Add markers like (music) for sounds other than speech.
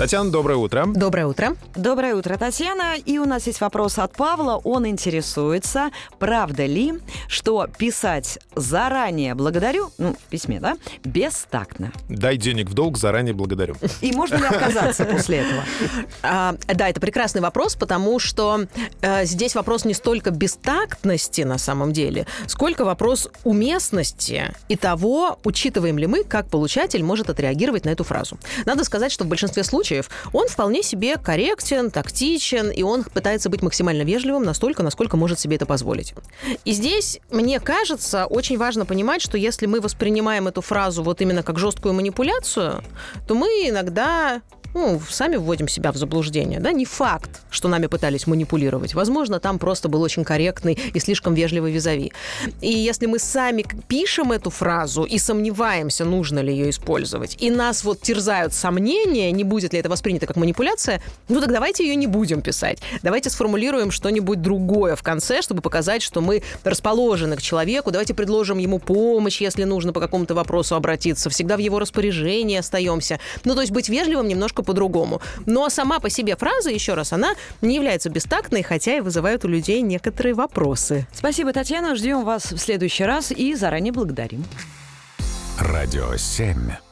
Татьяна, доброе утро. Доброе утро. Доброе утро, Татьяна. И у нас есть вопрос от Павла. Он интересуется, правда ли, что писать заранее благодарю, ну, в письме, да, бестактно. Дай денег в долг, заранее благодарю. И можно ли отказаться (laughs) после этого? А, да, это прекрасный вопрос, потому что э, здесь вопрос не столько бестактности на самом деле, сколько вопрос уместности и того, учитываем ли мы, как получатель может отреагировать на эту фразу. Надо сказать, что в большинстве случаев он вполне себе корректен, тактичен, и он пытается быть максимально вежливым настолько, насколько может себе это позволить. И здесь, мне кажется, очень важно понимать, что если мы воспринимаем эту фразу вот именно как жесткую манипуляцию, то мы иногда ну, сами вводим себя в заблуждение. Да? Не факт, что нами пытались манипулировать. Возможно, там просто был очень корректный и слишком вежливый визави. И если мы сами пишем эту фразу и сомневаемся, нужно ли ее использовать, и нас вот терзают сомнения, не будет ли это воспринято как манипуляция, ну так давайте ее не будем писать. Давайте сформулируем что-нибудь другое в конце, чтобы показать, что мы расположены к человеку. Давайте предложим ему помощь, если нужно по какому-то вопросу обратиться. Всегда в его распоряжении остаемся. Ну, то есть быть вежливым немножко по-другому. Но сама по себе фраза, еще раз, она не является бестактной, хотя и вызывает у людей некоторые вопросы. Спасибо, Татьяна. Ждем вас в следующий раз и заранее благодарим. Радио 7.